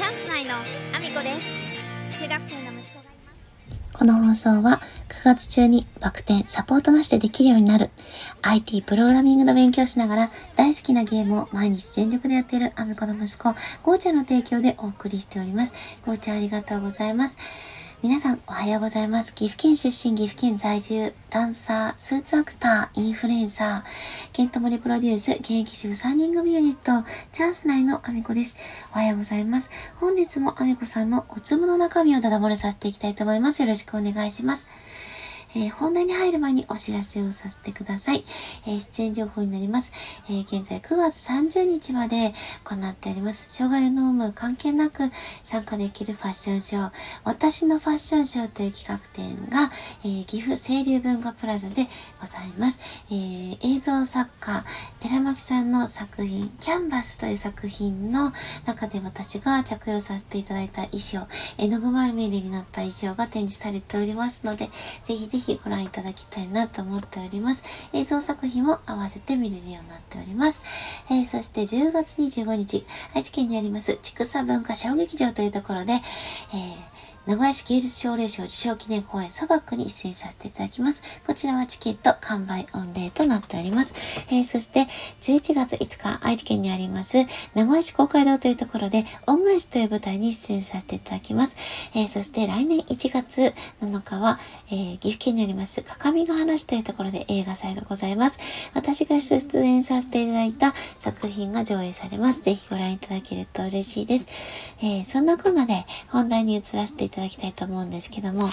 チャンス内のアミコです中学生の息子がいますこの放送は9月中にバク転サポートなしでできるようになる IT プログラミングの勉強しながら大好きなゲームを毎日全力でやっているアミコの息子、ゴーちゃんの提供でお送りしております。ゴーちゃんありがとうございます。皆さんおはようございます。岐阜県出身、岐阜県在住、ダンサー、スーツアクター、インフルエンサー、ケントモリプロデュース、現役主婦3人組ユニット、チャンス内のアミコです。おはようございます。本日もアミコさんのおつむの中身をただ漏れさせていきたいと思います。よろしくお願いします。えー本題に入る前にお知らせをさせてください。えー出演情報になります。えー現在9月30日まで行っております。障害の有無関係なく参加できるファッションショー、私のファッションショーという企画展が、え岐阜清流文化プラザでございます。え映像作家、寺巻さんの作品、キャンバスという作品の中で私が着用させていただいた衣装、絵の具丸見えになった衣装が展示されておりますので、ぜひぜひひご覧いただきたいなと思っております。映像作品も合わせて見れるようになっております。えーそして10月25日、愛知県にあります、畜産文化小劇場というところで、えー名古屋市芸術奨励賞受賞記念公演サバックに出演させていただきます。こちらはチケット完売御礼となっております。えーそして11月5日、愛知県にあります名古屋市公会堂というところで恩返しという舞台に出演させていただきます。えーそして来年1月7日は、えー岐阜県にありますかかみが話というところで映画祭がございます。私が出演させていただいた作品が上映されます。ぜひご覧いただけると嬉しいです。えそんなこんなで本題に移らせていただきたいと思うんですけども、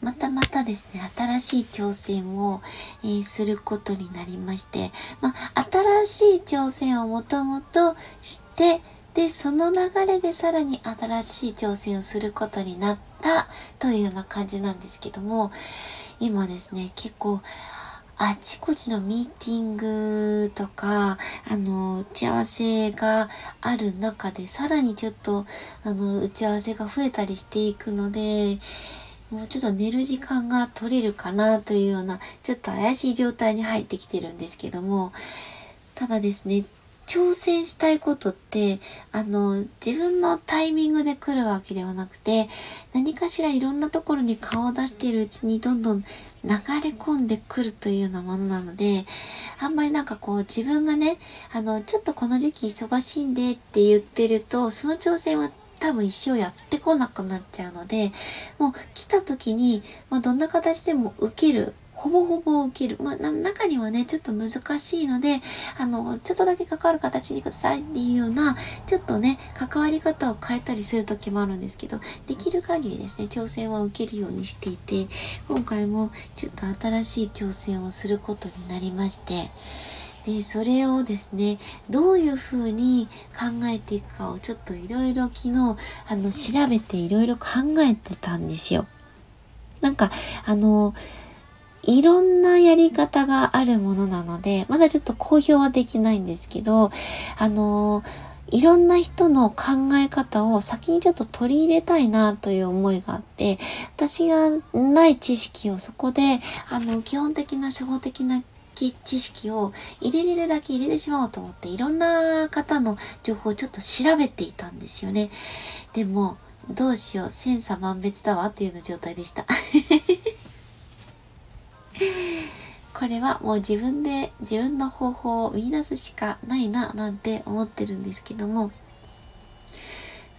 またまたですね、新しい挑戦を、えーすることになりまして、まあ、新しい挑戦をもともとして、で、その流れでさらに新しい挑戦をすることになったというような感じなんですけども、今ですね、結構、あちこちのミーティングとか、あの、打ち合わせがある中で、さらにちょっと、あの、打ち合わせが増えたりしていくので、もうちょっと寝る時間が取れるかなというような、ちょっと怪しい状態に入ってきてるんですけども、ただですね、挑戦したいことって、あの、自分のタイミングで来るわけではなくて、何かしらいろんなところに顔を出しているうちにどんどん流れ込んでくるというようなものなので、あんまりなんかこう自分がね、あの、ちょっとこの時期忙しいんでって言ってると、その挑戦は多分一生やってこなくなっちゃうので、もう来た時に、まあ、どんな形でも受ける。ほぼほぼ受ける。まあ、な中にはね、ちょっと難しいので、あの、ちょっとだけ関わる形にくださいっていうような、ちょっとね、関わり方を変えたりする時もあるんですけど、できる限りですね、挑戦は受けるようにしていて、今回もちょっと新しい挑戦をすることになりまして、で、それをですね、どういうふうに考えていくかをちょっといろいろ昨日、あの、調べていろいろ考えてたんですよ。なんか、あの、いろんなやり方があるものなので、まだちょっと公表はできないんですけど、あの、いろんな人の考え方を先にちょっと取り入れたいなという思いがあって、私がない知識をそこで、あの、基本的な初歩的な知識を入れれるだけ入れてしまおうと思って、いろんな方の情報をちょっと調べていたんですよね。でも、どうしよう、千差万別だわというような状態でした。これはもう自分で自分の方法を見出すしかないななんて思ってるんですけども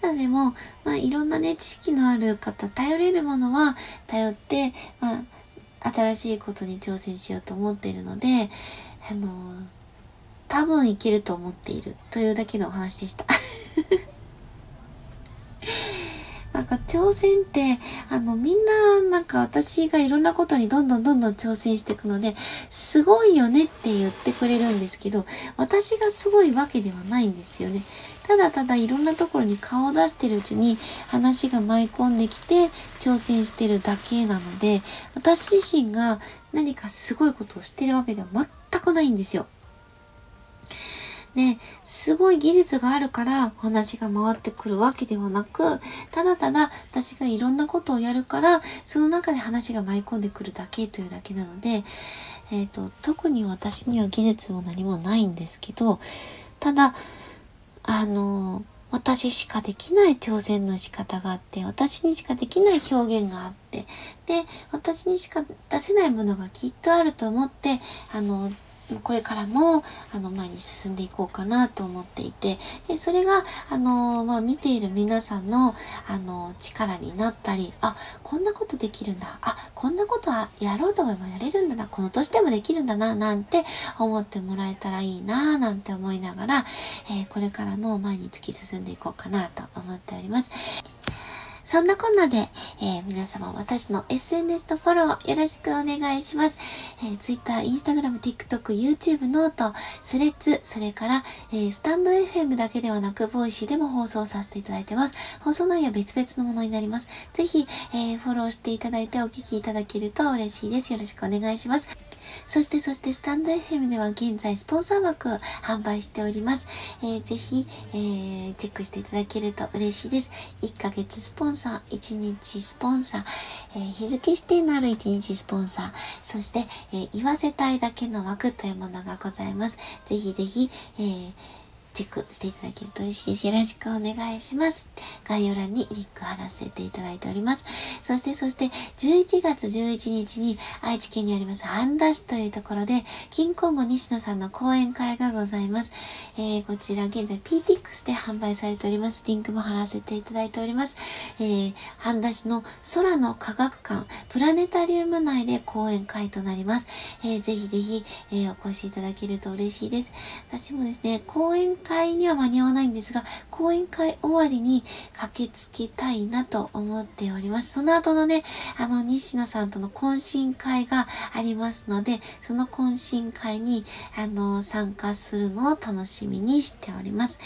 たでも、まあ、いろんなね知識のある方頼れるものは頼って、まあ、新しいことに挑戦しようと思っているのであの多分いけると思っているというだけのお話でした。挑戦って、あの、みんな、なんか私がいろんなことにどんどんどんどん挑戦していくので、すごいよねって言ってくれるんですけど、私がすごいわけではないんですよね。ただただいろんなところに顔を出してるうちに話が舞い込んできて挑戦してるだけなので、私自身が何かすごいことをしてるわけでは全くないんですよ。すごい技術があるから話が回ってくるわけではなく、ただただ私がいろんなことをやるから、その中で話が舞い込んでくるだけというだけなので、えっ、と、特に私には技術も何もないんですけど、ただ、あの、私しかできない挑戦の仕方があって、私にしかできない表現があって、で、私にしか出せないものがきっとあると思って、あの、これからも、あの、前に進んでいこうかなと思っていて、で、それが、あの、まあ、見ている皆さんの、あの、力になったり、あ、こんなことできるんだ。あ、こんなことはやろうと思えばやれるんだな。この年でもできるんだな、なんて思ってもらえたらいいな、なんて思いながら、えー、これからも前に突き進んでいこうかなと思っております。そんなこんなで、えー、皆様私の SNS とフォローよろしくお願いします。えー、Twitter、Instagram、TikTok、YouTube、 note、 Threads、それから、えー、 stand.fm だけではなく、 Voicy でも放送させていただいてます。放送内容は別々のものになります。ぜひ、えー、フォローしていただいてお聞きいただけると嬉しいです。よろしくお願いします。そして、そして、スタンド FM では現在スポンサー枠販売しております。えー、ぜひ、えー、チェックしていただけると嬉しいです。1ヶ月スポンサー、1日スポンサー、えー、日付指定のある1日スポンサー、そして、えー、言わせたいだけの枠というものがございます。ぜひぜひ、えーチェックしていただけると嬉しいです。よろしくお願いします。概要欄にリンク貼らせていただいております。そして、そして、11月11日に愛知県にあります半田市というところで、キンコンゴ西野さんの講演会がございます。えー、こちら現在 PTX で販売されております。リンクも貼らせていただいております。えー、半田市の空の科学館、プラネタリウム内で講演会となります。えー、ぜひぜひ、えー、お越しいただけると嬉しいです。私もですね、講演会には間に合わないんですが、講演会終わりに駆けつけたいなと思っております。その後のね、あの、西野さんとの懇親会がありますので、その懇親会に、あの、参加するのを楽しみにしております。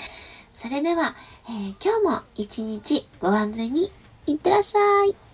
それでは、えー、今日も一日ご安全にいってらっしゃい。